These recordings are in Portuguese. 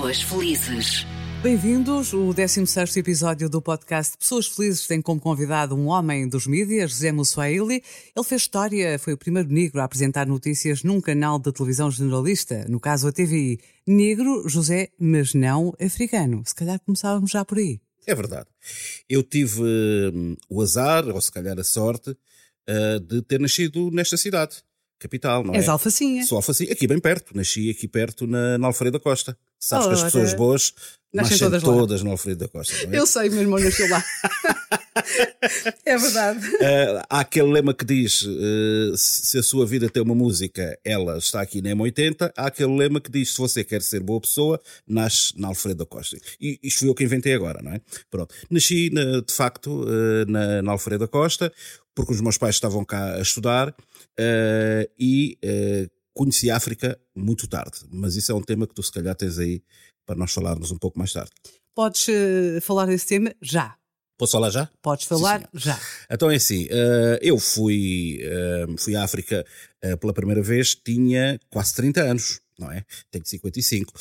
Pessoas felizes. Bem-vindos. O 16 episódio do podcast Pessoas Felizes tem como convidado um homem dos mídias, José Mussuaili. Ele fez história, foi o primeiro negro a apresentar notícias num canal de televisão generalista, no caso a TVI. Negro, José, mas não africano. Se calhar começávamos já por aí. É verdade. Eu tive hum, o azar, ou se calhar a sorte, uh, de ter nascido nesta cidade, capital, não é? És alfacinha. Sou alfacinha, aqui bem perto. Nasci aqui perto, na, na Alfredo da Costa. Sabes que as pessoas boas Nascem todas todas na Alfredo da Costa, é? Eu sei, meu irmão nasceu lá. é verdade. Uh, há aquele lema que diz: uh, se a sua vida tem uma música, ela está aqui na M80. Há aquele lema que diz: se você quer ser boa pessoa, nasce na Alfredo da Costa. E isto fui eu que inventei agora, não é? Pronto. Nasci, na- de facto, uh, na, na Alfredo da Costa, porque os meus pais estavam cá a estudar uh, e uh, conheci a África muito tarde. Mas isso é um tema que tu, se calhar, tens aí para nós falarmos um pouco mais tarde. Podes eh, falar desse tema já. Posso falar já? Podes Sim, falar senhor. já. Então é assim, eu fui, fui à África pela primeira vez, tinha quase 30 anos, não é? Tenho 55.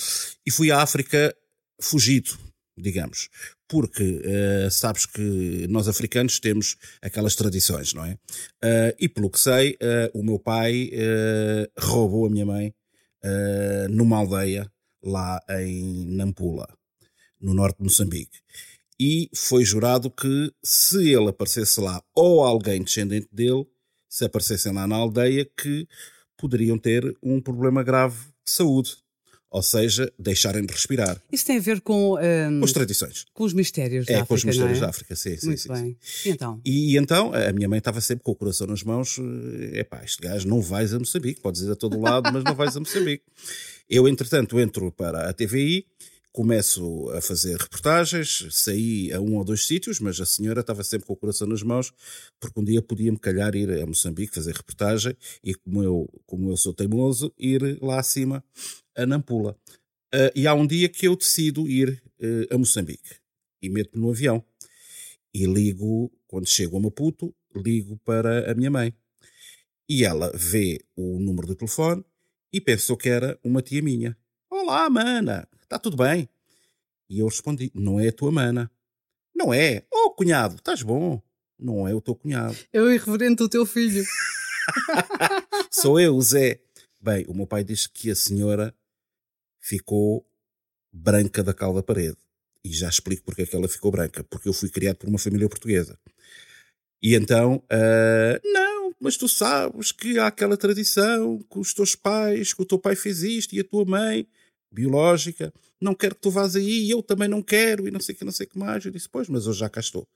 E fui à África fugido, digamos. Porque eh, sabes que nós africanos temos aquelas tradições, não é? Eh, e pelo que sei, eh, o meu pai roubou a minha mãe numa aldeia lá em Nampula, no norte de Moçambique e foi jurado que se ele aparecesse lá ou alguém descendente dele, se aparecessem lá na aldeia, que poderiam ter um problema grave de saúde. Ou seja, deixarem de respirar. Isso tem a ver com, eh, Com as tradições. com os mistérios da É, África, com os mistérios é? da África, sim, sim, Muito sim, bem. sim. E então? E então, a minha mãe estava sempre com o coração nas mãos. É pá, este gajo não vais a Moçambique. Podes ir a todo lado, mas não vais a Moçambique. Eu, entretanto, entro para a TVI, começo a fazer reportagens, saí a um ou dois sítios, mas a senhora estava sempre com o coração nas mãos, porque um dia podia-me calhar ir a Moçambique fazer reportagem e, como eu, como eu sou teimoso, ir lá acima a Nampula. Ah, e há um dia que eu decido ir eh, a Moçambique e meto-me no avião e ligo, quando chego a Maputo, ligo para a minha mãe. E ela vê o número do telefone e pensou que era uma tia minha. Olá, mana, está tudo bem? E eu respondi, não é a tua mana. Não é? Oh, cunhado, estás bom? Não é o teu cunhado. Eu irreverente do teu filho. Sou eu, o Zé. Bem, o meu pai diz que a senhora ficou branca da calda parede. E já explico porque é que ela ficou branca. Porque eu fui criado por uma família portuguesa. E então, ah, não, mas tu sabes que há aquela tradição que os teus pais, que o teu pai fez isto e a tua mãe, biológica, não quero que tu vás aí e eu também não quero e não sei o que, não sei o que mais. Eu disse, pois, mas eu já cá estou.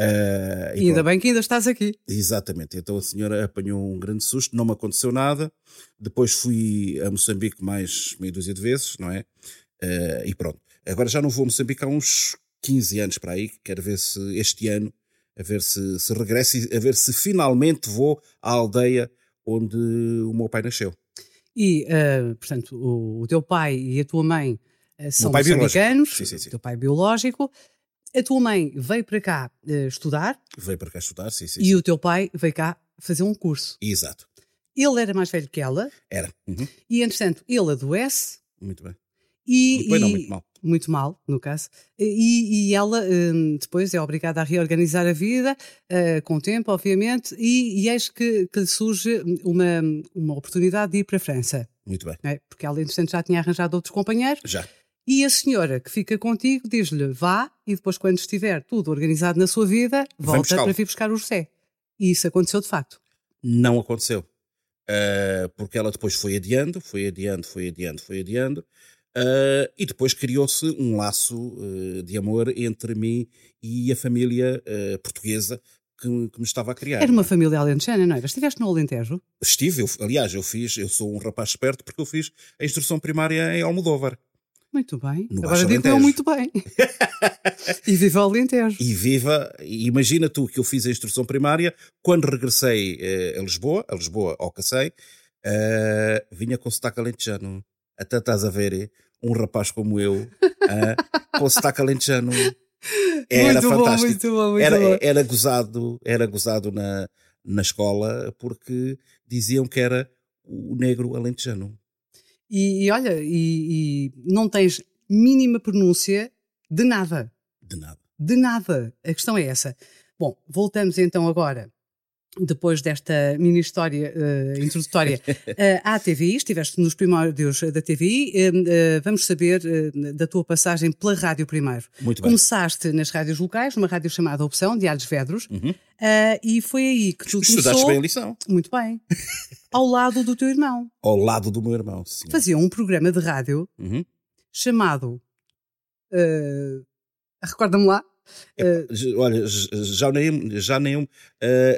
Ah, E ainda pronto. bem que ainda estás aqui. Exatamente. Então a senhora apanhou um grande susto, não me aconteceu nada. Depois fui a Moçambique mais meia dúzia de vezes, não é? Eh, e pronto. Agora já não vou a Moçambique há uns 15 anos para aí. Quero ver se este ano, a ver se, se regresso a ver se finalmente vou à aldeia onde o meu pai nasceu. E, eh, portanto, o, o teu pai e a tua mãe eh, são moçambicanos, Sim, sim, sim. o teu pai biológico. A tua mãe veio para cá eh, estudar Veio para cá estudar, sim, sim. e o teu pai veio cá fazer um curso. Exato. Ele era mais velho que ela Era. Uhum. e, entretanto, ele adoece Muito bem. E. Muito bem, não, e- muito mal. Muito mal, no caso. E, e ela hum, depois é obrigada a reorganizar a vida, eh, com o tempo, obviamente, e, e eis que, que lhe surge uma, uma oportunidade de ir para a França. Muito bem. é? Porque ela, entretanto, já tinha arranjado outros companheiros. Já. E a senhora que fica contigo diz-lhe vá e depois, quando estiver tudo organizado na sua vida, volta para vir buscar o José. E isso aconteceu de facto. Não aconteceu. Uh, porque ela depois foi adiando, foi adiando, foi adiando, foi adiando. Uh, e depois criou-se um laço uh, de amor entre mim e a família uh, portuguesa que, que me estava a criar. Era uma família alentejana, não era? Estiveste no Alentejo? Estive, eu, aliás, eu fiz, eu sou um rapaz esperto porque eu fiz a instrução primária em Almodóvar. Muito bem. No Agora digo muito bem. e viva o Alentejo. E viva, imagina tu que eu fiz a instrução primária, quando regressei eh, a Lisboa, a Lisboa ao Cacém, eh, vinha com sotaque alentejano. Até estás a ver, eh, um rapaz como eu, ah, com sotaque alentejano. Era muito fantástico. bom, muito bom, muito era, bom. era gozado, era gozado na, na escola porque diziam que era o negro alentejano. E, e olha, e, e não tens mínima pronúncia de nada. De nada. De nada. A questão é essa. Bom, voltamos então agora depois desta mini história uh, introdutória uh, à TVI, estiveste nos primórdios da TVI, uh, eh, vamos saber da tua passagem pela rádio primeiro. Muito bem. Começaste nas rádios locais, numa rádio chamada Opção, de Alves Vedros, uhum. e foi aí que tu Estudaste começou... bem a lição. Muito bem. Ao lado do teu irmão. Ao lado do meu irmão, sim. Fazia um programa de rádio uhum. chamado... Recorda-me lá? Uh, olha, já nem, já nem uh,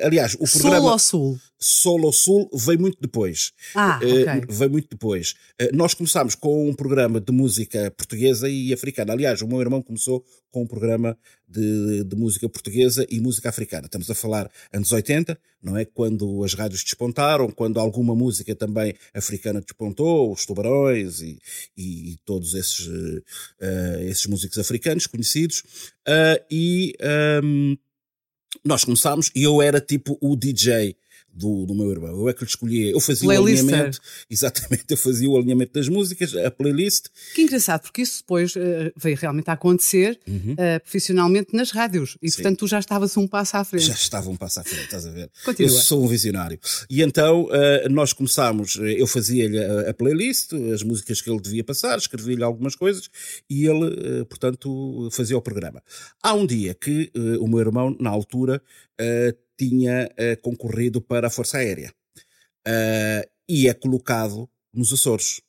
aliás, o programa Sol ao Sul. Sol ao Sul veio muito depois. Ah, uh, Veio muito depois. nós começámos com um programa de música portuguesa e africana. Aliás, o meu irmão começou com um programa de, de, música portuguesa e música africana. Estamos a falar anos 80, não é? Quando as rádios despontaram, quando alguma música também africana despontou, os tubarões e, e, e todos esses, uh, esses músicos africanos conhecidos. Uh, e um, nós começámos e eu era tipo o DJ do, do meu irmão. Eu é que lhe escolhia. Eu fazia Playlister. o alinhamento. Exatamente, eu fazia o alinhamento das músicas, a playlist. Que engraçado, porque isso depois uh, veio realmente a acontecer uhum. uh, profissionalmente nas rádios. E Sim. portanto tu já estavas um passo à frente. Já estava um passo à frente, estás a ver? Continua. Eu sou um visionário. E então uh, nós começámos, eu fazia-lhe a, a, playlist, as músicas que ele devia passar, escrevia-lhe algumas coisas e ele, portanto, fazia o programa. Há um dia que o meu irmão, na altura, tinha uh, concorrido para a Força Aérea uh, e é colocado nos Açores.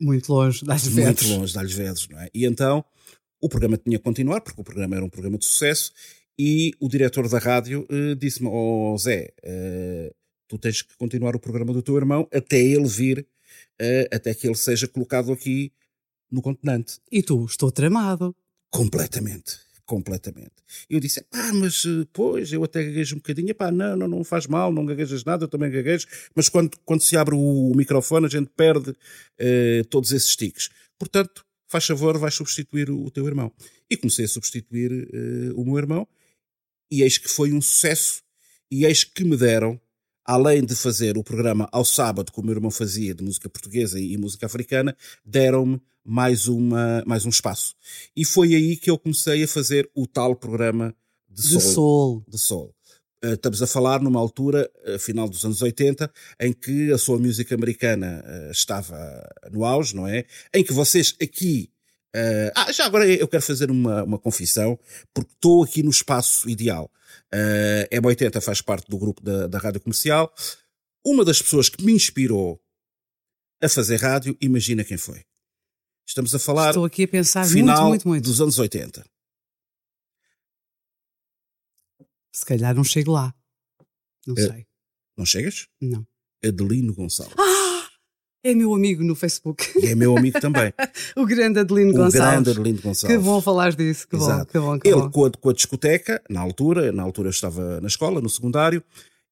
Muito longe das Muito longe Alves Vedros, não é? E então o programa tinha que continuar, porque o programa era um programa de sucesso, e o diretor da rádio uh, disse-me: oh, Zé, tu tens que continuar o programa do teu irmão até ele vir, até que ele seja colocado aqui no continente. E tu, estou tramado. Completamente completamente. Eu disse, ah, mas eh, pois, eu até gaguejo um bocadinho, pá, não, não, não faz mal, não gaguejas nada, eu também gaguejo, mas quando, quando se abre o, microfone a gente perde uh, todos esses tiques. Portanto, faz favor, vais substituir o, o teu irmão. E comecei a substituir uh, o meu irmão, e eis que foi um sucesso, e eis que me deram além de fazer o programa ao sábado, como o meu irmão fazia, de música portuguesa e música africana, deram-me mais, uma, mais um espaço. E foi aí que eu comecei a fazer o tal programa de, de sol. De sol. Uh, estamos a falar numa altura, uh, final dos anos 80, em que a soul music americana uh, estava no auge, não é? Em que vocês aqui Uh, ah, já agora eu quero fazer uma, uma confissão, porque estou aqui no espaço ideal. Uh, M80 faz parte do grupo da, da rádio comercial. Uma das pessoas que me inspirou a fazer rádio, imagina quem foi. Estamos a falar. Estou aqui a pensar final muito, muito, muito. dos anos 80. Se calhar não chego lá. Não uh, sei. Não chegas? Não. Adelino Gonçalves. Ah! É meu amigo no Facebook. E é meu amigo também. o grande Adelino o Gonçalves. O grande Adelino Gonçalves. Que bom falar disso. Que Exato. bom, que bom, que Ele bom. Com, a, com a discoteca, na altura, na altura eu estava na escola, no secundário,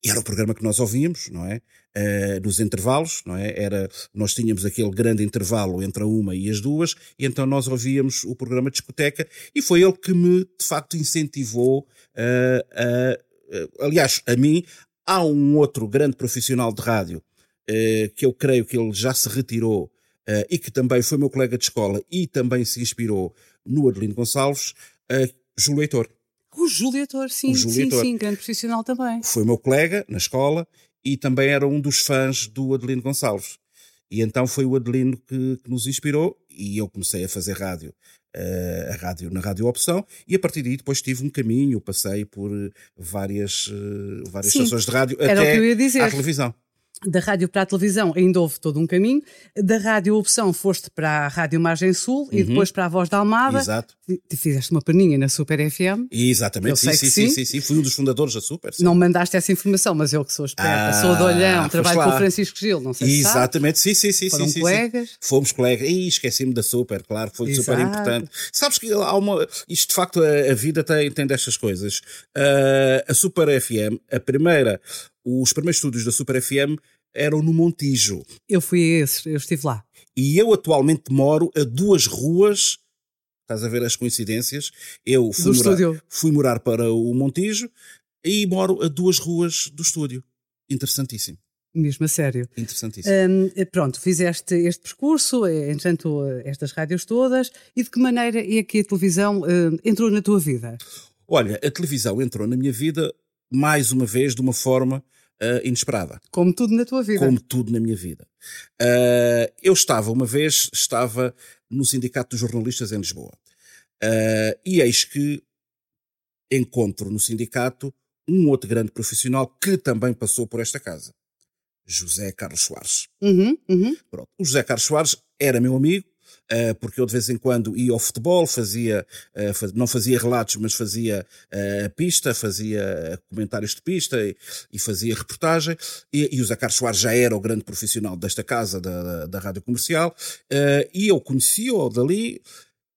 e era o programa que nós ouvíamos, não é? Uh, nos intervalos, não é? Era, nós tínhamos aquele grande intervalo entre a uma e as duas, e então nós ouvíamos o programa de discoteca, e foi ele que me, de facto, incentivou, uh, uh, aliás, a mim, há um outro grande profissional de rádio que eu creio que ele já se retirou eh, e que também foi meu colega de escola e também se inspirou no Adelino Gonçalves, Júlio Heitor. O Júlio Heitor, sim, Júlio sim, Heitor. sim, grande profissional também. Foi meu colega na escola e também era um dos fãs do Adelino Gonçalves. E então foi o Adelino que, que nos inspirou e eu comecei a fazer rádio, uh, a rádio na Rádio Opção e a partir daí depois tive um caminho, passei por várias, uh, várias Sim, estações de rádio até à televisão da rádio para a televisão ainda houve todo um caminho. Da rádio opção foste para a Rádio Margem Sul uhum. e depois para a Voz da Almada. Exato. Fizeste uma perninha na Super FM. Exatamente, sim, sim, sim, sim, sim, Fui um dos fundadores da Super. Sim. Não mandaste essa informação, mas eu que sou esperta, ah, sou de olhão, trabalho lá. com o Francisco Gil, não sei se Exatamente, sim, sim, sim. Foram sim, colegas. Sim. Fomos colegas. E esqueci-me da Super, claro, foi Exato. super importante. Sabes que há uma. Isto de facto, a, a vida tem, tem destas coisas. Uh, a Super FM, a primeira, os primeiros estúdios da Super FM eram no Montijo. Eu fui a esses, eu estive lá. E eu atualmente moro a duas ruas. Estás a ver as coincidências? Eu fui, morar, fui morar para o Montijo e moro a duas ruas do estúdio. Interessantíssimo. Mesmo a sério. Interessantíssimo. Um, pronto, fizeste este percurso, eh, entretanto, eh, estas rádios todas, e de que maneira é que a televisão uh, entrou na tua vida? Olha, a televisão entrou na minha vida, mais uma vez, de uma forma uh, inesperada. Como tudo na tua vida. Como tudo na minha vida. Uh, eu estava, uma vez, estava no Sindicato dos Jornalistas em Lisboa. e eis que encontro no sindicato um outro grande profissional que também passou por esta casa. José Carlos Soares. Uhum, uhum. Pronto. O José Carlos Soares era meu amigo, uh, porque eu de vez em quando ia ao futebol, fazia, faz, não fazia relatos, mas fazia uh, pista, fazia comentários de pista e, fazia reportagem. E, o Carlos Soares já era o grande profissional desta casa, da, da, rádio comercial, e eu conhecia-o dali.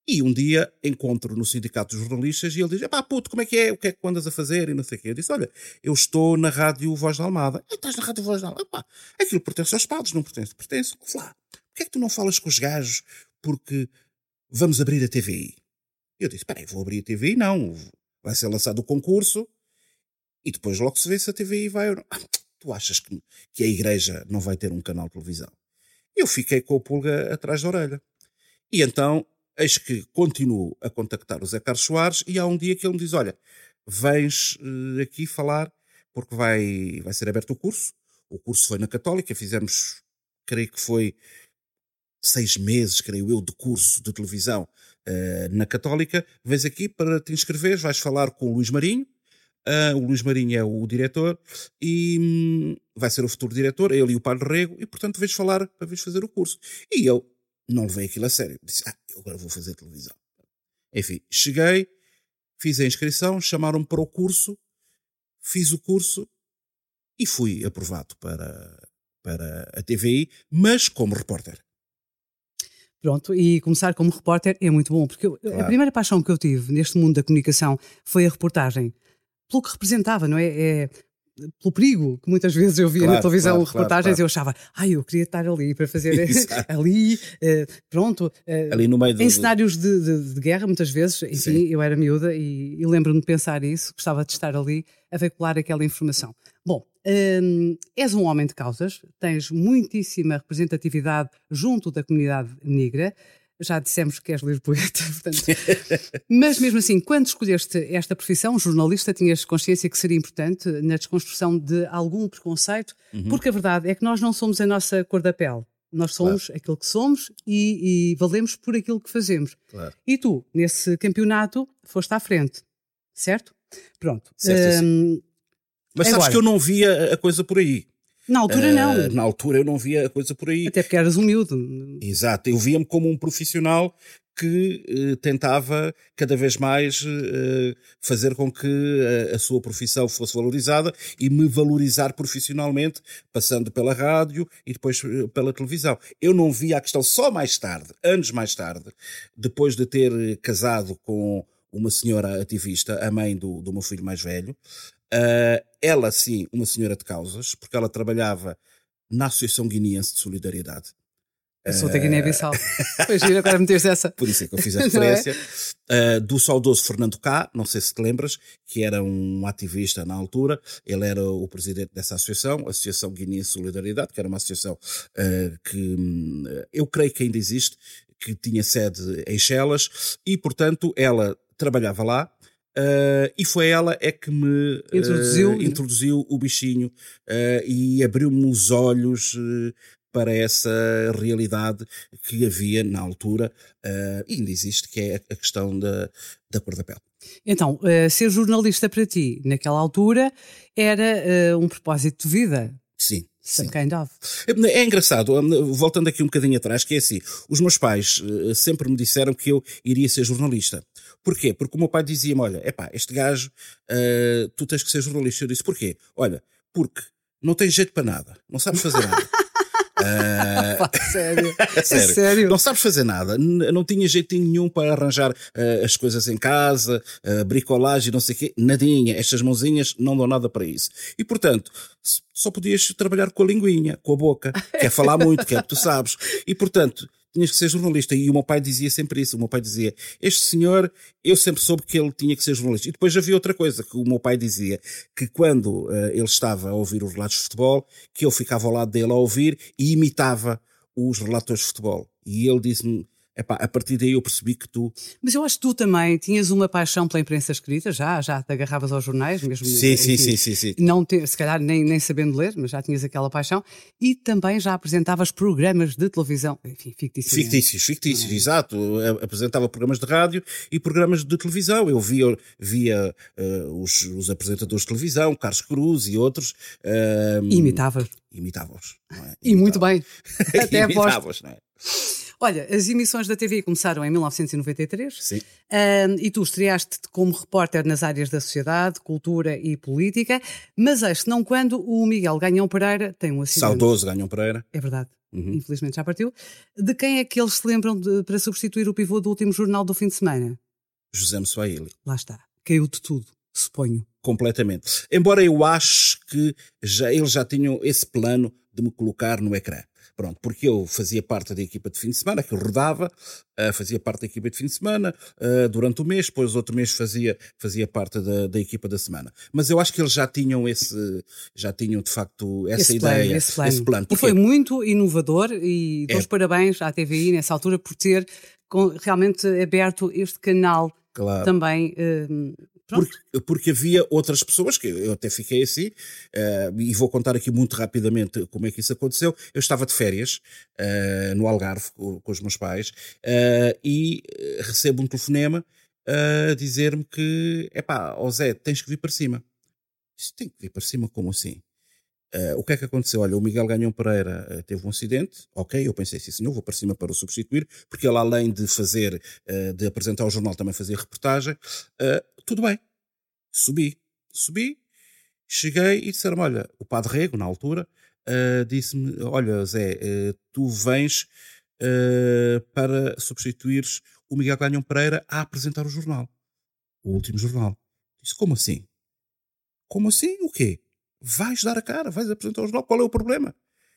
E um dia encontro no sindicato dos jornalistas e ele diz: pá, puto, como é que é? O que é que andas a fazer? E não sei o quê. Eu disse: olha, eu estou na rádio Voz da Almada. E estás na rádio Voz da Almada? Pá, aquilo pertence aos padres, não pertence? Pertence. Lá. Porquê é que tu não falas com os gajos porque vamos abrir a TVI? Eu disse: peraí, vou abrir a TVI? Não. Vai ser lançado o concurso e depois logo se vê se a TVI vai ou não. Ah, tu achas que, que a igreja não vai ter um canal de televisão? Eu fiquei com a pulga atrás da orelha. E então Eis que continuo a contactar o Zé Carlos Soares e há um dia que ele me diz: Olha, vens uh, aqui falar porque vai, vai ser aberto o curso. O curso foi na Católica, fizemos, creio que foi seis meses, creio eu, de curso de televisão uh, na Católica. Vens aqui para te inscrever, vais falar com o Luís Marinho. Uh, o Luís Marinho é o diretor e hum, vai ser o futuro diretor, ele e o Padre Rego, e portanto vens falar para vens fazer o curso. E eu não levei aquilo a sério. Disse, ah, eu agora vou fazer televisão. Enfim, cheguei, fiz a inscrição, chamaram-me para o curso, fiz o curso e fui aprovado para, para a TVI, mas como repórter. Pronto, e começar como repórter é muito bom, porque eu, claro. a primeira paixão que eu tive neste mundo da comunicação foi a reportagem. Pelo que representava, não é? é pelo perigo que muitas vezes eu via claro, na televisão claro, reportagens, claro, eu achava, ai, eu queria estar ali para fazer ali, uh, pronto, uh, ali no meio do, em cenários de, de, de, guerra, muitas vezes, enfim, Sim. eu era miúda e, e lembro-me de pensar isso, gostava de estar ali a veicular aquela informação. Bom, um, és um homem de causas, tens muitíssima representatividade junto da comunidade negra já dissemos que és lisboeta, portanto. Mas mesmo assim, quando escolheste esta profissão, jornalista, tinhas consciência que seria importante na desconstrução de algum preconceito, uhum. porque a verdade é que nós não somos a nossa cor da pele. Nós somos claro. aquilo que somos e, e, valemos por aquilo que fazemos. Claro. E tu, nesse campeonato, foste à frente, certo? Pronto. Certo, um, Mas sabes agora, que eu não via a coisa por aí. Na altura, uh, não. Na altura eu não via a coisa por aí. Até porque eras humilde. Exato. Eu via-me como um profissional que uh, tentava cada vez mais uh, fazer com que a, a, sua profissão fosse valorizada e me valorizar profissionalmente, passando pela rádio e depois pela televisão. Eu não via a questão só mais tarde, anos mais tarde, depois de ter casado com uma senhora ativista, a mãe do, do meu filho mais velho, Uh, ela, sim, uma senhora de causas, porque ela trabalhava na Associação Guineense de Solidariedade. Eu sou da Guiné-Bissau. Pois giro, agora meteste essa. Por isso é que eu fiz a referência. É? Uh, do saudoso Fernando Cá, não sei se te lembras, que era um ativista na altura. Ele era o presidente dessa associação, Associação Guineense de Solidariedade, que era uma associação uh, que uh, eu creio que ainda existe, que tinha sede em Chelas, e portanto ela trabalhava lá, Uh, e foi ela é que me uh, introduziu, introduziu o bichinho uh, e abriu-me os olhos para essa realidade que havia na altura e ainda existe, que é a questão da, da cor da pele. Então, ser jornalista para ti, naquela altura, era um propósito de vida? Sim. Some kind of. É, é engraçado, voltando aqui um bocadinho atrás, que é assim: os meus pais sempre me disseram que eu iria ser jornalista. Porquê? Porque o meu pai dizia-me: olha, epá, este gajo, uh, tu tens que ser jornalista. Eu disse: porquê? Olha, porque não tens jeito para nada, não sabes fazer nada. Uh... sério? sério? sério? Não sabes fazer nada. Não tinha jeitinho nenhum para arranjar uh, as coisas em casa, uh, bricolagem, não sei o quê. Nadinha. Estas mãozinhas não dão nada para isso. E portanto, só podias trabalhar com a linguinha, com a boca, que é falar muito, que é que tu sabes. E portanto, tinhas que ser jornalista. E o meu pai dizia sempre isso. O meu pai dizia: Este senhor, eu sempre soube que ele tinha que ser jornalista. E depois havia outra coisa que o meu pai dizia: que quando uh, ele estava a ouvir os relatos de futebol, que eu ficava ao lado dele a ouvir e imitava os relatores de futebol. E ele disse-me: Epá, a partir daí eu percebi que tu. Mas eu acho que tu também tinhas uma paixão pela imprensa escrita, já, já te agarravas aos jornais, mesmo. Sim, sim, sim, sim, sim. Não te, se calhar nem, nem sabendo ler, mas já tinhas aquela paixão. E também já apresentavas programas de televisão, enfim, fictícios. Fictícios, fictícios, é? exato. Apresentava programas de rádio e programas de televisão. Eu via, via uh, os, os, apresentadores de televisão, Carlos Cruz e outros. Uh, imitavas. É? E muito bem. Até imitava-os, não é? Olha, as emissões da TV começaram em 1993 Sim. Uh, e tu estreaste-te como repórter nas áreas da sociedade, cultura e política, mas este não quando o Miguel Ganhão Pereira tem um acidente. Saudoso Ganhão Pereira. É verdade. Uhum. Infelizmente já partiu. De quem é que eles se lembram de, para substituir o pivô do último jornal do fim de semana? José Mossuaili. Lá está. Caiu de tudo, suponho. Completamente. Embora eu acho que já, eles já tinham esse plano de me colocar no ecrã. Pronto, porque eu fazia parte da equipa de fim de semana, que eu rodava, uh, fazia parte da equipa de fim de semana uh, durante o mês, depois outro mês fazia, fazia parte da, da equipa da semana. Mas eu acho que eles já tinham esse, já tinham de facto essa esse ideia, plano, esse plano. Esse plano. E foi muito inovador e dou é. parabéns à TVI nessa altura por ter realmente aberto este canal claro. também uh, porque, porque, havia outras pessoas, que eu até fiquei assim, uh, e vou contar aqui muito rapidamente como é que isso aconteceu. Eu estava de férias uh, no Algarve com, com, os meus pais uh, e recebo um telefonema a dizer-me que, epá, ó Zé, tens que vir para cima. Disse, tem que vir para cima, como assim? Uh, o que é que aconteceu? Olha, o Miguel Ganhão Pereira uh, teve um acidente, ok, eu pensei, sim senhor, vou para cima para o substituir, porque ele além de fazer, uh, de apresentar o jornal, também fazia reportagem, tudo bem. Subi, subi, cheguei e disseram olha, o Padre Rego, na altura, disse-me, olha Zé, tu vens para substituires o Miguel Ganhão Pereira a apresentar o jornal, o último jornal. Disse, como assim? Como assim? O quê? Vais dar a cara, vais apresentar o jornal, qual é o problema?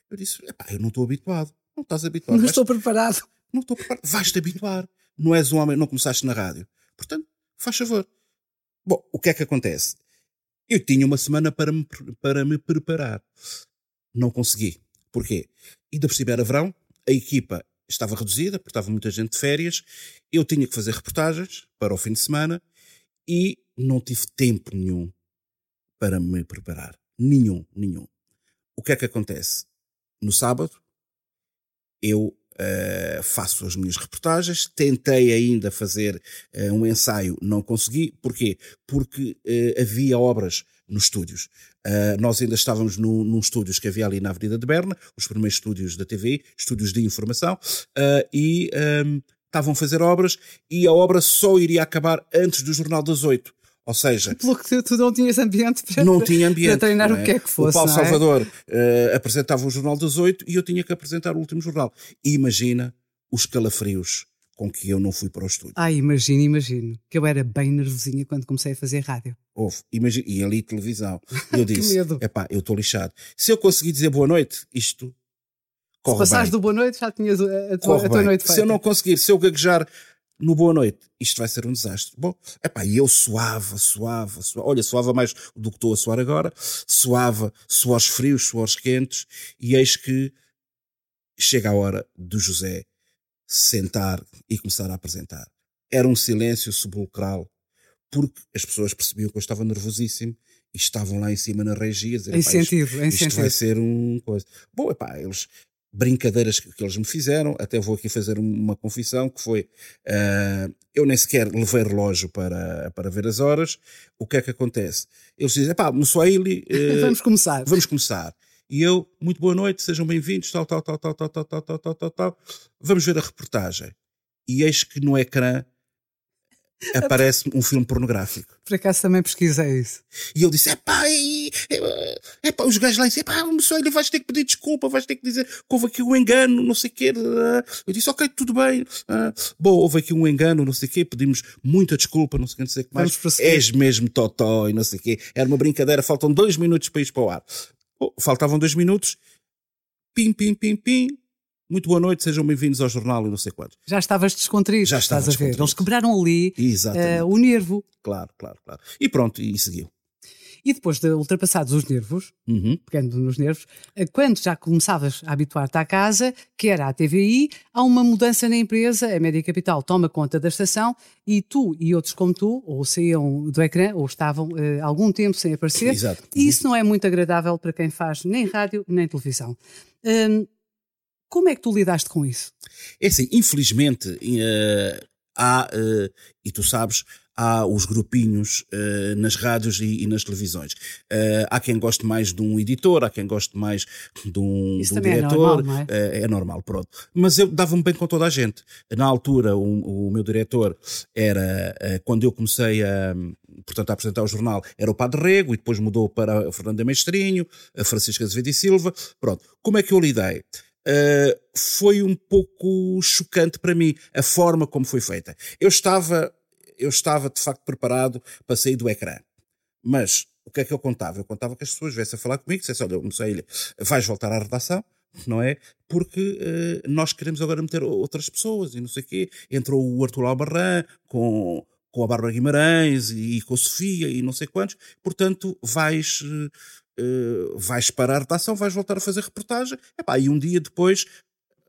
Eu disse, eu não estou habituado. Não estás habituado. Não vais... estou preparado. Não estou preparado. Vais-te habituar. Não és um homem, não começaste na rádio. Portanto, faz favor. Bom, o que é que acontece? Eu tinha uma semana para me, para me preparar. Não consegui. Porquê? Ainda por cima era verão, a equipa estava reduzida, porque estava muita gente de férias, eu tinha que fazer reportagens para o fim de semana e não tive tempo nenhum para me preparar. Nenhum, nenhum. O que é que acontece? No sábado, eu uh, faço as minhas reportagens, tentei ainda fazer uh, um ensaio, não consegui. Porquê? Porque uh, havia obras nos estúdios. nós ainda estávamos no, num estúdios que havia ali na Avenida de Berna, os primeiros estúdios da TV, estúdios de informação, e um, estavam a fazer obras e a obra só iria acabar antes do Jornal das Oito. Ou seja, pelo que tu não tinhas ambiente para, não tinha ambiente, para treinar é? o que é que fosse. O Paulo é? Salvador uh, apresentava o Jornal das Oito e eu tinha que apresentar o último jornal. E imagina os calafrios com que eu não fui para o estúdio. Ah, imagino, imagino. Que eu era bem nervosinha quando comecei a fazer rádio. Houve, imagina, e ali televisão. Eu disse: epá, eu estou lixado. Se eu conseguir dizer boa noite, isto corre Se passares do boa noite, já tinhas a tua, a tua noite feita. Se eu não conseguir, se eu gaguejar no Boa Noite, isto vai ser um desastre. Bom, epá, e eu suava, suava, suava, olha, suava mais do que estou a suar agora, suava, suores frios, suores quentes, e eis que chega a hora do José sentar e começar a apresentar. Era um silêncio sepulcral, porque as pessoas percebiam que eu estava nervosíssimo e estavam lá em cima na regia. Dizer, incentivo, isto, isto vai ser um coisa. Bom, epá, eles brincadeiras que, que, eles me fizeram. Até vou aqui fazer uma confissão que foi uh, eu nem sequer levei relógio para, para ver as horas. O que é que acontece? Eles dizem, pá, Mussuaili, uh, vamos começar. Vamos começar. E eu, muito boa noite, sejam bem-vindos, tal, tal, tal, tal, tal, tal, tal, tal, tal, tal, tal. Vamos ver a reportagem. E eis que no ecrã aparece um filme pornográfico. Por acaso também pesquisei isso. E ele disse: é pá, é pá, os gajos lá dizem: pá, só ele vais ter que pedir desculpa, vais ter que dizer que houve aqui um engano, não sei o quê. Eu disse: ok, tudo bem. Ah, bom, houve aqui um engano, não sei o quê, pedimos muita desculpa, não sei o que, não sei o que mais. És mesmo totó e não sei o quê. Era uma brincadeira, faltam dois minutos para ir para o ar. Bom, faltavam dois minutos, pim, pim, pim, pim. Muito boa noite, sejam bem-vindos ao jornal e não sei quantos. Já estavas descontraído, Já estava estás a ver. Eles quebraram ali eh, o nervo. Claro, claro, claro. E pronto, e seguiu. E depois de ultrapassados os nervos, Uhum. pegando nos nervos, eh, quando já começavas a habituar-te à casa, que era a TVI, há uma mudança na empresa, a Média Capital toma conta da estação e tu e outros como tu, ou saíam do ecrã, ou estavam eh, algum tempo sem aparecer. Exato. E isso não é muito agradável para quem faz nem rádio nem televisão. Hum, como é que tu lidaste com isso? É assim, infelizmente, eh, há, eh, e tu sabes, há os grupinhos eh, nas rádios e, e nas televisões. Eh, há quem goste mais de um editor, há quem goste mais de um, de um é diretor. normal, não é? Eh, é normal, pronto. Mas eu dava-me bem com toda a gente. Na altura, o, o meu diretor era, quando eu comecei a, portanto, a apresentar o jornal, era o Padre Rego e depois mudou para a Fernanda Mestrinho, a Francisca Azevedo e Silva. Pronto. Como é que eu lidei? Uh, foi um pouco chocante para mim a forma como foi feita. Eu estava, eu estava de facto preparado para sair do ecrã, mas o que é que eu contava? Eu contava que as pessoas viessem a falar comigo, dissessem, olha, ilha, vais voltar à redação, não é? Porque uh, nós queremos agora meter outras pessoas e não sei o quê. Entrou o Arthur Albarran com, com a Bárbara Guimarães e, com a Sofia e não sei quantos, portanto vais. Uh, vais parar a redação, vais voltar a fazer reportagem, epá, e um dia depois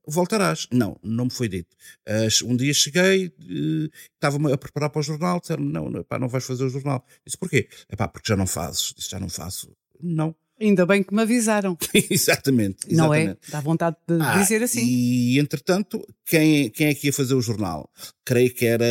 voltarás. Não, não me foi dito. Uh, um dia cheguei, uh, estava-me a preparar para o jornal, disseram não, não, epá, não vais fazer o jornal. Disse, porquê? Epá, porque já não fazes. Disse, já não faço. Não. Ainda bem que me avisaram. exatamente, exatamente. Não é? Dá vontade de Ah, dizer assim. E, entretanto, quem, quem é que ia fazer o jornal? Creio que era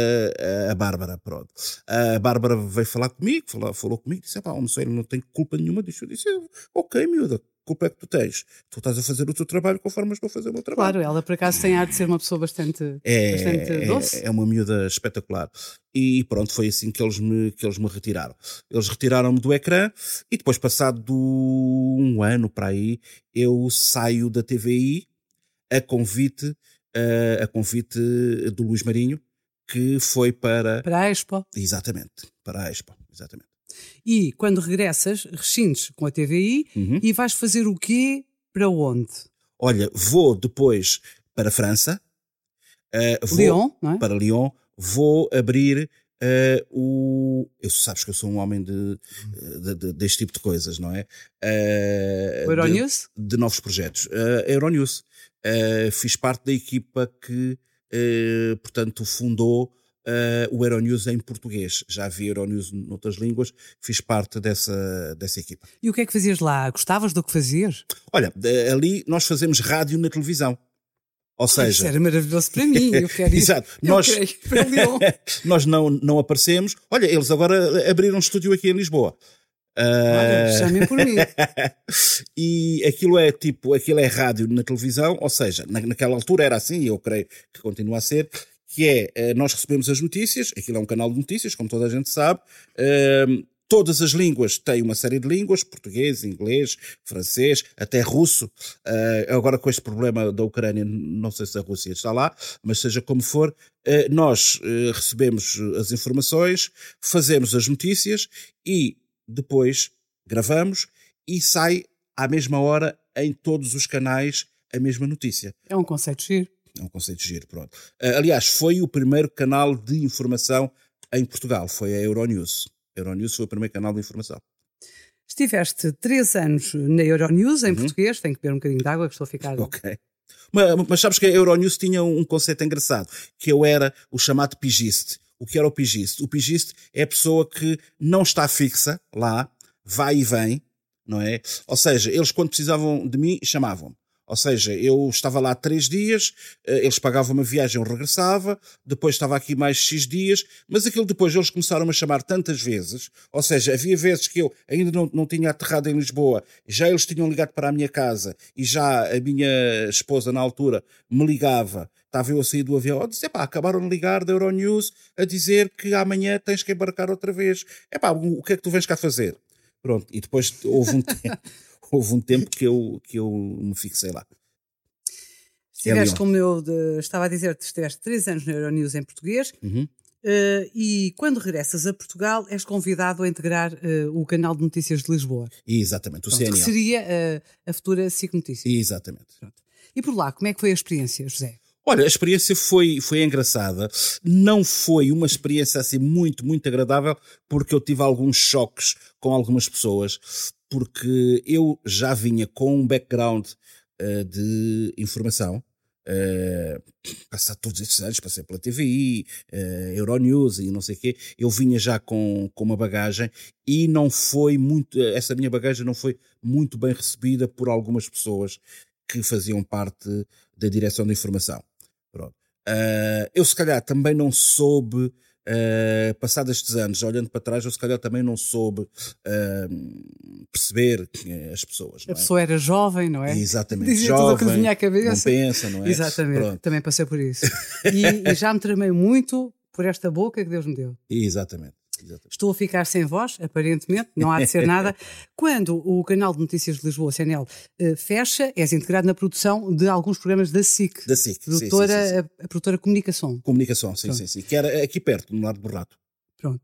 a Bárbara, pronto. A Bárbara veio falar comigo, falou, falou comigo, disse, pá, o ele não tem culpa nenhuma disso. Eu disse, ok, miúda, culpa é que tu tens. Tu estás a fazer o teu trabalho conforme eu estou a fazer o meu trabalho. Claro, ela por acaso tem ar de ser uma pessoa bastante, É, bastante doce. é, é uma miúda espetacular. E pronto, foi assim que eles me, que eles me retiraram. Eles retiraram-me do ecrã e depois, passado um ano para aí, eu saio da TVI a convite, uh, a convite do Luís Marinho, que foi para. Para a Expo. Exatamente, para a Expo, exatamente. E quando regressas, rescindes com a TVI Uhum. e vais fazer o quê? Para onde? Olha, vou depois para a França, uh, vou Lyon, é? para Lyon, vou abrir uh, o. Eu sabes que eu sou um homem de, de- de- deste tipo de coisas, não é? Uh, O Euronews? De, de novos projetos. Uh, Euronews. Uh, fiz parte da equipa que, portanto, fundou uh, o Euronews em português. Já havia Euronews noutras línguas, fiz parte dessa, dessa equipa. E o que é que fazias lá? Gostavas do que fazias? Olha, ali nós fazemos rádio na televisão. Ou Isso seja, era maravilhoso para mim. Eu quero ir. Exato. Eu Nós- quero nós não, não aparecemos. Olha, eles agora abriram um estúdio aqui em Lisboa. Olha, Ah, chamem por mim. e aquilo é tipo, aquilo é rádio na televisão, ou seja, na, naquela altura era assim, e eu creio que continua a ser, que é, eh, nós recebemos as notícias, aquilo é um canal de notícias, como toda a gente sabe, ehm, todas as línguas têm uma série de línguas, português, inglês, francês, até russo, Eh, agora com este problema da Ucrânia, não sei se a Rússia está lá, mas seja como for, eh, nós recebemos as informações, fazemos as notícias e depois gravamos e sai à mesma hora em todos os canais a mesma notícia. É um conceito giro. É um conceito de giro, pronto. Ah, aliás, foi o primeiro canal de informação em Portugal, foi a Euronews. A Euronews foi o primeiro canal de informação. Estiveste três anos na Euronews, em português. Tenho que beber um bocadinho de água, que estou a ficar. Uhum. Ok. Mas, mas sabes que a Euronews tinha um conceito engraçado, que eu era o chamado pigiste. O que era o pigiste? O pigiste é a pessoa que não está fixa lá, vai e vem, não é? Ou seja, eles quando precisavam de mim, chamavam-me. Ou seja, eu estava lá três dias, eh, eles pagavam uma viagem, eu regressava, depois estava aqui mais X dias, mas aquilo depois eles começaram a chamar tantas vezes, ou seja, havia vezes que eu ainda não, não tinha aterrado em Lisboa, já eles tinham ligado para a minha casa e já a minha esposa na altura me ligava, estava eu a sair do avião, eu disse, epá, acabaram de ligar da Euronews a dizer que amanhã tens que embarcar outra vez. Epá, o que é que tu vens cá fazer? Pronto, e depois houve um tempo, houve um tempo que, eu, que eu me fixei lá. Estiveste, Lyon. como eu de- estava a dizer, estiveste três anos na Euronews em português. Uhum. eh, e quando regressas a Portugal, és convidado a integrar eh, o canal de notícias de Lisboa. E exatamente, o Pronto, que seria eh, a futura SIC Notícias. Exatamente. E por lá, como é que foi a experiência, José? Olha, a experiência foi, foi engraçada. Não foi uma experiência assim muito, muito agradável, porque eu tive alguns choques com algumas pessoas, porque eu já vinha com um background uh, de informação. Uh, passar todos estes anos, passei pela TVI, uh, Euronews e não sei o quê, eu vinha já com, com uma bagagem e não foi muito, essa minha bagagem não foi muito bem recebida por algumas pessoas que faziam parte da direção da informação. Pronto. Uh, eu, se calhar, também não soube, uh, passados estes anos, olhando para trás, eu, se calhar, também não soube uh, perceber as pessoas. A é? pessoa era jovem, não é? Exatamente. Dizia jovem, tudo o que vinha à cabeça. Não pensa, não é? Exatamente. Pronto. Também passei por isso. E, e já me tremei muito por esta boca que Deus me deu. Exatamente. Exatamente. Estou a ficar sem voz, aparentemente, não há de ser nada. Quando o canal de notícias de Lisboa, CNL, eh, fecha, és integrado na produção de alguns programas da SIC. Da SIC, produtora, sim, sim, sim. A, produtora Comunicação. Comunicação, sim, Pronto. sim, sim. Que era aqui perto, no Largo do Rato. Pronto.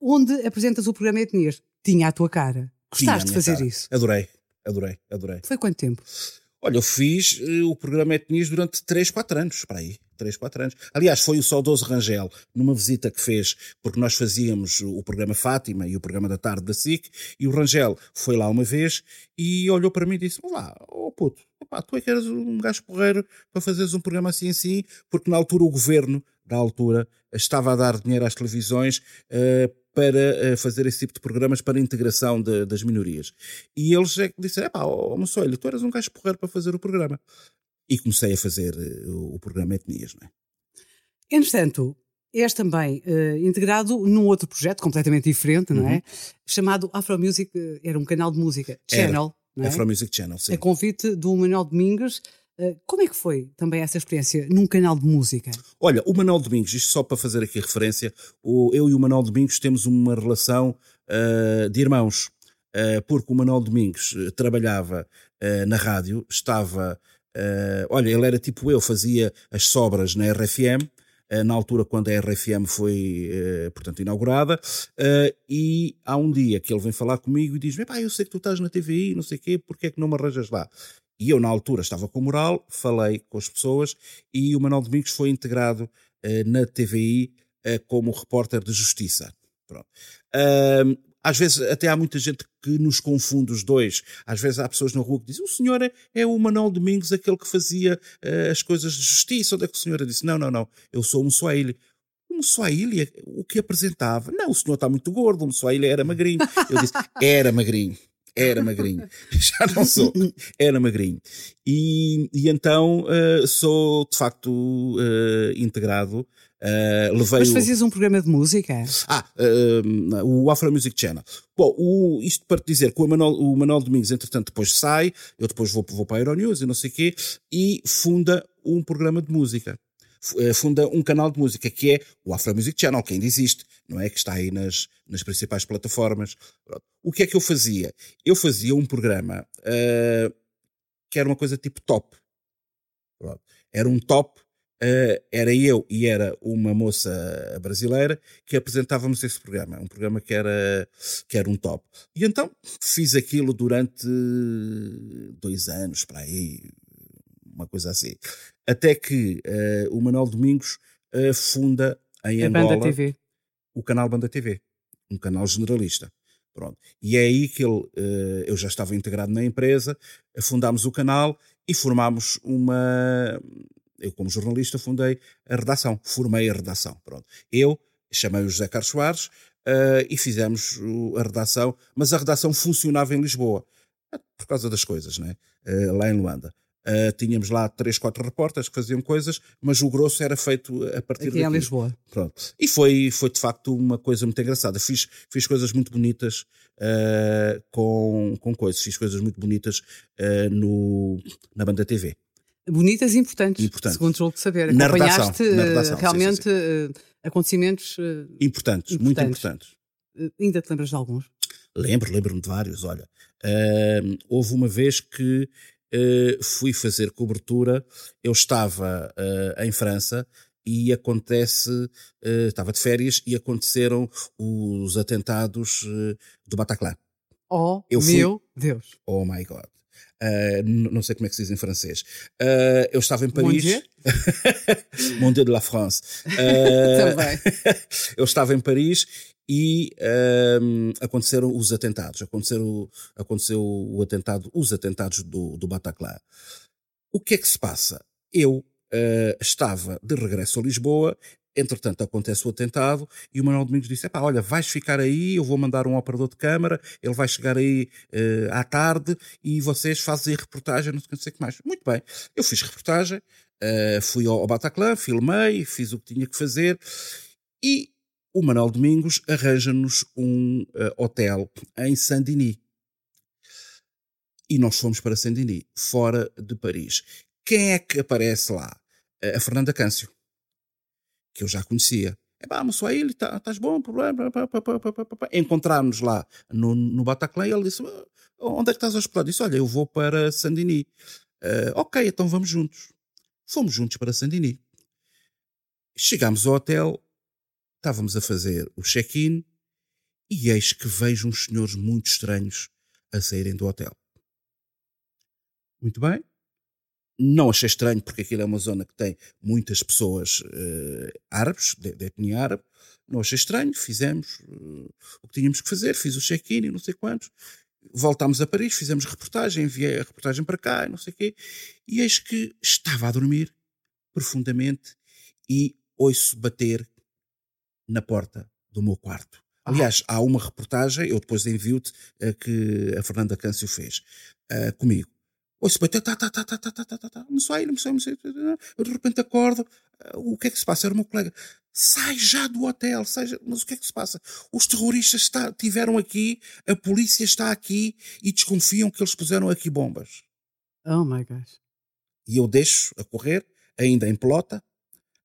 Onde apresentas o programa Etnias? Tinha a tua cara. Gostaste de fazer cara. isso? Adorei, adorei, adorei. Foi quanto tempo? Olha, eu fiz uh, o programa Etnias durante 3, 4 anos, para aí. 3, 4 anos. Aliás, foi o saudoso Rangel, numa visita que fez, porque nós fazíamos o programa Fátima e o programa da tarde da SIC, e o Rangel foi lá uma vez e olhou para mim e disse: Olá, oh puto, tu é que eras um gajo porreiro para fazeres um programa assim assim, porque na altura o governo, da altura, estava a dar dinheiro às televisões. Uh, para uh, fazer esse tipo de programas para a integração de, das minorias. E eles é que disseram: pá, oh, Moçoelho, tu eras um gajo porreiro para fazer o programa. E comecei a fazer uh, o programa Etnias, não é? Entretanto, és também uh, integrado num outro projeto completamente diferente, não é? Uhum. Chamado Afro Music, era um canal de música, Channel. Não é? Afro Music Channel, sim. A convite do Manuel Domingos eh, como é que foi também essa experiência num canal de música? Olha, o Manuel Domingos, isto só para fazer aqui referência, o, eu e o Manuel Domingos temos uma relação uh, de irmãos, porque o Manuel Domingos trabalhava na rádio, estava. Olha, ele era tipo eu, fazia as sobras na RFM, na altura quando a RFM foi, portanto, inaugurada, e há um dia que ele vem falar comigo e diz-me, eu sei que tu estás na TVI, não sei o quê, porque é que não me arranjas lá? E eu, na altura, estava com moral, falei com as pessoas e o Manuel Domingos foi integrado uh, na TVI uh, eh, como repórter de justiça. Pronto. Às vezes até há muita gente que nos confunde os dois. Às vezes há pessoas na rua que dizem o senhor é, é o Manuel Domingos, aquele que fazia uh, as coisas de justiça. Onde é que o senhor disse? Não, não, não, eu sou um Swahili. O Swahili, o que apresentava? Não, o senhor está muito gordo, o Swahili era magrinho. Eu disse, era magrinho. Era magrinho. Já não sou. Era magrinho. E, e então uh, sou, de facto, uh, integrado. Uh, levei Mas fazias um programa de música? Ah, o Afro Music Channel. Bom, o, isto para te dizer que o Manuel, o Manuel Domingos, entretanto, depois sai, eu depois vou, vou para a Euronews e não sei o quê, e funda um programa de música. Eh, funda um canal de música que é o Afro Music Channel, que ainda existe, não é? Que está aí nas, nas principais plataformas. O que é que eu fazia? Eu fazia um programa uh, que era uma coisa tipo top. Era um top, uh, era eu e era uma moça brasileira que apresentávamos esse programa. Um programa que era, que era um top. E então fiz aquilo durante dois anos, para aí, uma coisa assim. Até que uh, o Manuel Domingos uh, funda em a Angola Banda TV. o canal Banda TV, um canal generalista. Pronto. E é aí que ele, eu já estava integrado na empresa, fundámos o canal e formámos uma. Eu, como jornalista, fundei a redação, formei a redação. Pronto. Eu chamei o José Carlos Soares uh, e fizemos a redação, mas a redação funcionava em Lisboa, por causa das coisas, né? Uh, lá em Luanda. Uh, tínhamos lá três, quatro repórteres que faziam coisas, mas o grosso era feito a partir Aqui daqui. em Lisboa. Pronto. E foi, foi de facto uma coisa muito engraçada. Fiz, fiz coisas muito bonitas uh, com, com coisas. Fiz coisas muito bonitas uh, no, na banda TV. Bonitas e importantes, importantes. segundo julgo de saber. Na Acompanhaste redação, na redação, realmente sim, sim, sim. acontecimentos importantes, importantes, muito importantes. ainda te lembras de alguns? Lembro, lembro-me de vários. Olha, houve uma vez que uh, fui fazer cobertura. Eu estava uh, em França e acontece, uh, estava de férias e aconteceram os atentados do Bataclan. Oh, eu fui, meu Deus! Oh my God! Uh, não sei como é que se diz em francês. Uh, eu estava em Paris. Mon Dieu de la France. Também. eu estava em Paris e um, aconteceram os atentados. Aconteceram, aconteceu o atentado, os atentados do, do Bataclan. O que é que se passa? Eu uh, estava de regresso a Lisboa, entretanto acontece o atentado e o Manuel Domingos disse, olha, vais ficar aí, eu vou mandar um operador de câmara, ele vai chegar aí uh, à tarde e vocês fazem reportagem, não sei o que mais. Muito bem, eu fiz reportagem, uh, fui ao, ao Bataclan, filmei, fiz o que tinha que fazer e o Manuel Domingos arranja-nos um uh, hotel em Saint-Denis. E nós fomos para Saint-Denis, fora de Paris. Quem é que aparece lá? A Fernanda Câncio, que eu já conhecia. É mas só ele, estás tá bom, problema. Encontrámos lá no, no Bataclan e ele disse: ah, Onde é que estás hospedado? Disse: Olha, eu vou para Saint-Denis. Uh, ok, então vamos juntos. Fomos juntos para Saint-Denis. Chegámos ao hotel, estávamos a fazer o check-in e eis que vejo uns senhores muito estranhos a saírem do hotel. Muito bem. Não achei estranho, porque aquilo é uma zona que tem muitas pessoas uh, árabes, de, de etnia árabe. Não achei estranho, fizemos uh, o que tínhamos que fazer, fiz o check-in e não sei quantos. Voltámos a Paris, fizemos reportagem, enviei a reportagem para cá e não sei o quê. E eis que estava a dormir profundamente e ouço bater na porta do meu quarto. Ah. Aliás, há uma reportagem, eu depois envio-te, uh, que a Fernanda Câncio fez uh, comigo. Ouço bem, tá, tá, tá, tá, tá, tá, tá, tá, tá, não sei, não sei, não sei. Eu de repente acordo, uh, o que é que se passa? Era o meu colega. Sai já do hotel, sai já. mas o que é que se passa? Os terroristas está, tiveram aqui, a polícia está aqui e desconfiam que eles puseram aqui bombas. Oh my gosh. E eu deixo a correr, ainda em pelota,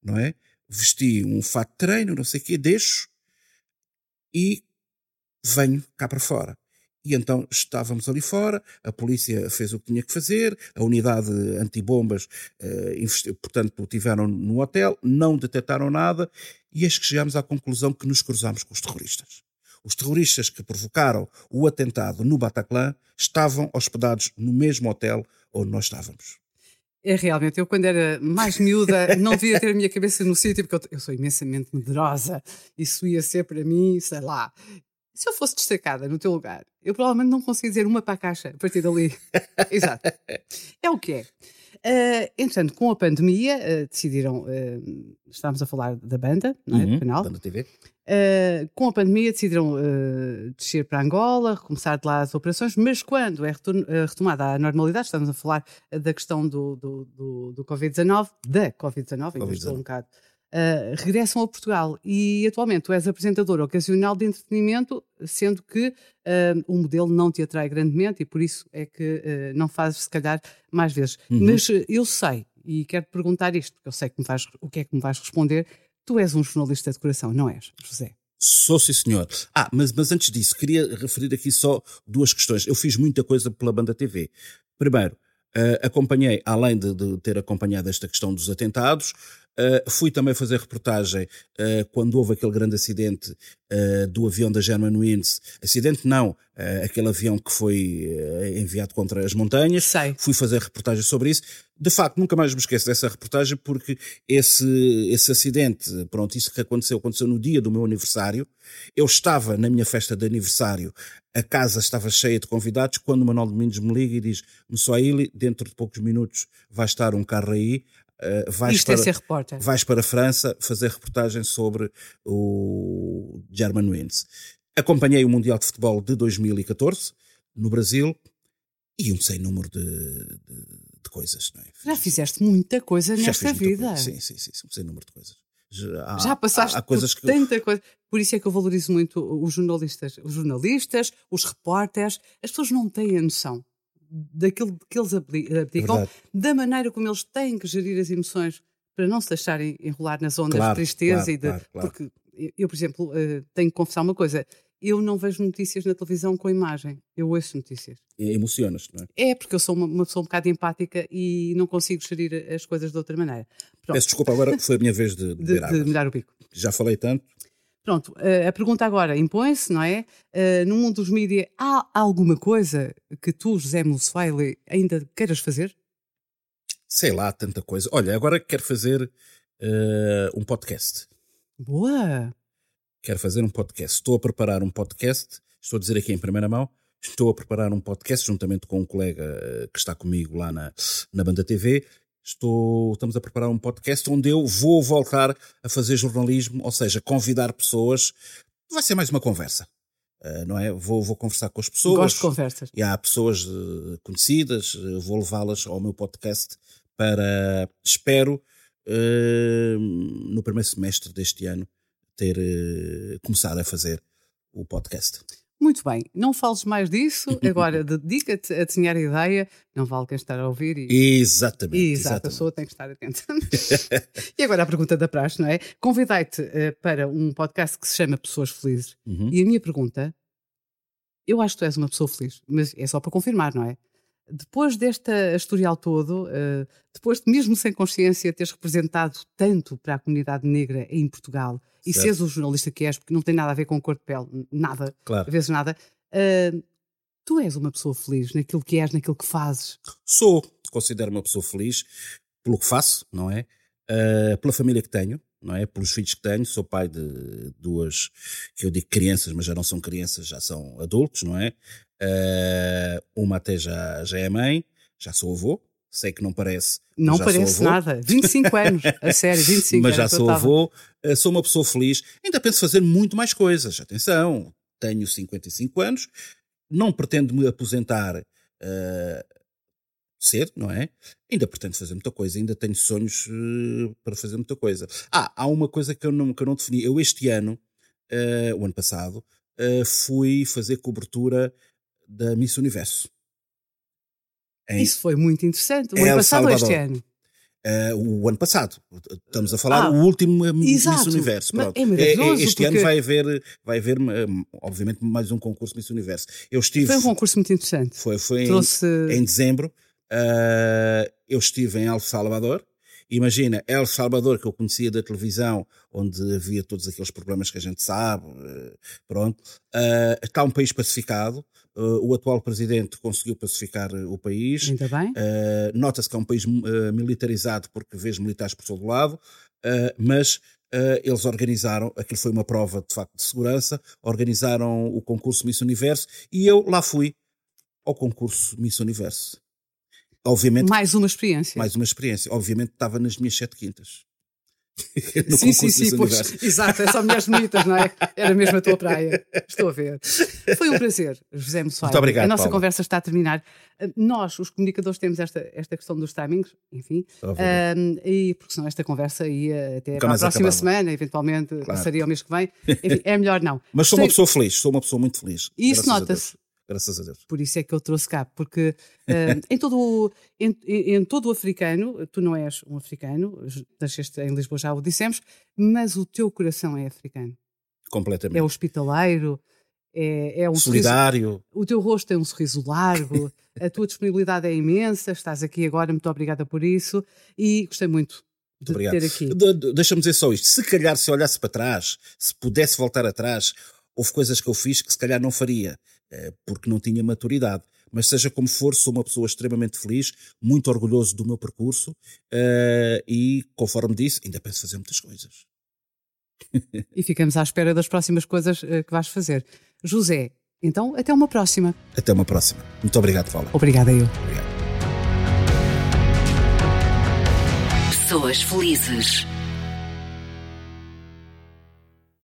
não é? vesti um fato de treino, não sei o quê, deixo e venho cá para fora. E então estávamos ali fora, a polícia fez o que tinha que fazer, a unidade antibombas, eh, portanto, tiveram no hotel, não detectaram nada, e que chegámos à conclusão que nos cruzámos com os terroristas. Os terroristas que provocaram o atentado no Bataclan estavam hospedados no mesmo hotel onde nós estávamos. É realmente, eu quando era mais miúda não devia ter a minha cabeça no sítio, porque eu, eu, sou imensamente medrosa. Isso ia ser para mim, sei lá. Se eu fosse destacada no teu lugar, eu provavelmente não conseguia dizer uma para a caixa a partir dali. Exato. É o que é. Uh, entretanto, com a pandemia, uh, decidiram. Uh, estávamos a falar da banda, não é? Uhum, do canal. Banda TV. com a pandemia, decidiram descer para Angola, recomeçar de lá as operações, mas quando é retomada à normalidade, estamos a falar da questão do, do, do, do Covid-19, da Covid-19, ainda estou um bocado uh, regressam a Portugal. E atualmente tu és apresentador ocasional de entretenimento, sendo que uh, o modelo não te atrai grandemente e por isso é que uh, não fazes, se calhar, mais vezes. Uhum. Mas eu sei, e quero te perguntar isto, porque eu sei que vais, o que é que me vais responder. Tu és um jornalista de coração, não és, José? Sou sim, senhor. Ah, mas, mas antes disso, queria referir aqui só duas questões. Eu fiz muita coisa pela banda TV. Primeiro, Uh, acompanhei, além de, de, ter acompanhado esta questão dos atentados, uh, fui também fazer reportagem uh, quando houve aquele grande acidente do avião da Germanwings. Acidente não, aquele avião que foi enviado contra as montanhas. Sei. Fui fazer reportagem sobre isso. De facto, nunca mais me esqueço dessa reportagem porque esse, esse acidente, pronto, isso que aconteceu, aconteceu no dia do meu aniversário. Eu estava na minha festa de aniversário a casa estava cheia de convidados quando o Manuel Domingos me liga e diz: Moçoaili, dentro de poucos minutos vai estar um carro aí. Uh, vais, Isto é para, é ser repórter. vais para a França fazer reportagem sobre o German Wins. Acompanhei o Mundial de Futebol de 2014 no Brasil e um sem número de, de, de coisas. É? Já fizeste muita coisa Já nesta vida. Coisa. Sim, sim, sim, um sem número de coisas. Já, já passaste há, há coisas por que... tanta coisa. Por isso é que eu valorizo muito os jornalistas. Os jornalistas, os repórteres, as pessoas não têm a noção daquilo que eles abdicam, é da maneira como eles têm que gerir as emoções para não se deixarem enrolar nas ondas claro, de tristeza claro, e de. Claro, porque eu, por exemplo, eh, tenho que confessar uma coisa eu não vejo notícias na televisão com imagem, eu ouço notícias. Emocionas, não é? É, porque eu sou uma, uma, pessoa um bocado empática e não consigo gerir as coisas de outra maneira. Pronto. Peço desculpa, agora foi a minha vez de, de, de, de o bico. Já falei tanto. Pronto, uh, a pergunta agora impõe-se, não é? Uh, no mundo dos mídias, há alguma coisa que tu, José Musfaile, ainda queiras fazer? Sei lá, tanta coisa. Olha, agora quero fazer uh, um podcast. Boa! Quero fazer um podcast. Estou a preparar um podcast, estou a dizer aqui em primeira mão, estou a preparar um podcast juntamente com um colega que está comigo lá na, na Banda TV Estou, estamos a preparar um podcast onde eu vou voltar a fazer jornalismo, ou seja, convidar pessoas. Vai ser mais uma conversa. Uh, não é? Vou, vou conversar com as pessoas. Gosto de conversas. E há pessoas uh, conhecidas, uh, vou levá-las ao meu podcast para, espero, no primeiro semestre deste ano, ter começado a fazer o podcast. Muito bem, não fales mais disso, agora dedica-te a desenhar a ideia, não vale quem estar a ouvir. E... Exatamente. Exato, exatamente. a pessoa tem que estar atenta. e agora a pergunta da praxe, não é? Convidei-te uh, para um podcast que se chama Pessoas Felizes. Uhum. E a minha pergunta, eu acho que tu és uma pessoa feliz, mas é só para confirmar, não é? Depois deste historial todo, uh, depois de mesmo sem consciência teres representado tanto para a comunidade negra em Portugal e seres o jornalista que és, porque não tem nada a ver com cor de pele, nada, claro. às vezes nada, uh, tu és uma pessoa feliz naquilo que és, naquilo que fazes? Sou, considero uma pessoa feliz pelo que faço, não é? Uh, pela família que tenho, não é? Pelos filhos que tenho, sou pai de duas, que eu digo crianças, mas já não são crianças, já são adultos, não é? Uh, uma até já, já é mãe, já sou avô, sei que não parece. Não parece nada. 25 anos, a sério, 25 Mas já sou avô, uh, sou uma pessoa feliz. Ainda penso fazer muito mais coisas. Atenção, tenho 55 anos, não pretendo me aposentar uh, cedo, não é? Ainda pretendo fazer muita coisa, ainda tenho sonhos uh, para fazer muita coisa. Ah, há uma coisa que eu não, que eu não defini. Eu este ano, o ano passado, fui fazer cobertura da Miss Universo. Em Isso foi muito interessante. O El ano passado ou este ano? Uh, o ano passado. Estamos a falar ah, o último exato. Miss Universo. Pronto. É. Este porque... ano vai haver, vai haver, obviamente, mais um concurso Miss Universo. Eu estive, foi um concurso muito interessante. Foi, foi Trouxe... em, em dezembro. Uh, eu estive em El Salvador. Imagina, El Salvador, que eu conhecia da televisão, onde havia todos aqueles problemas que a gente sabe, uh, pronto. está um país pacificado. Uh, o atual presidente conseguiu pacificar uh, o país. Ainda bem. Uh, Nota-se que é um país militarizado porque vês militares por todo lado, mas eles organizaram, aquilo foi uma prova de facto de segurança, organizaram o concurso Miss Universo e eu lá fui ao concurso Miss Universo. Obviamente, mais uma experiência. Mais uma experiência. Obviamente estava nas minhas sete quintas. sim, sim, sim, pois, exato, é só mulheres bonitas, não é? Era mesmo a tua praia. Estou a ver. Foi um prazer, José Moçoy. Muito obrigado. A nossa Paulo. conversa está a terminar. Nós, os comunicadores, temos esta, esta questão dos timings, enfim, um, e porque senão esta conversa ia até a próxima acabava. semana, eventualmente claro. passaria ao mês que vem. Enfim, é melhor não. Mas sou uma pessoa feliz, sou uma pessoa muito feliz. E isso nota-se graças a Deus. Por isso é que eu trouxe cá, porque uh, em, todo, em, em, todo o africano, tu não és um africano, nasceste em Lisboa, já o dissemos, mas o teu coração é africano. Completamente. É hospitaleiro, é, é um solidário. Sorriso, o teu rosto tem um sorriso largo, a tua disponibilidade é imensa, estás aqui agora, muito obrigada por isso e gostei muito de ter aqui. De, Deixa-me dizer só isto: se calhar se olhasse para trás, se pudesse voltar atrás, houve coisas que eu fiz que se calhar não faria. Eh, porque não tinha maturidade. Mas seja como for, sou uma pessoa extremamente feliz, muito orgulhoso do meu percurso uh, e, conforme disse, ainda penso fazer muitas coisas. e ficamos à espera das próximas coisas uh, que vais fazer. José, então até uma próxima. Até uma próxima. Muito obrigado, Paula. Obrigada eu. Obrigado. Pessoas felizes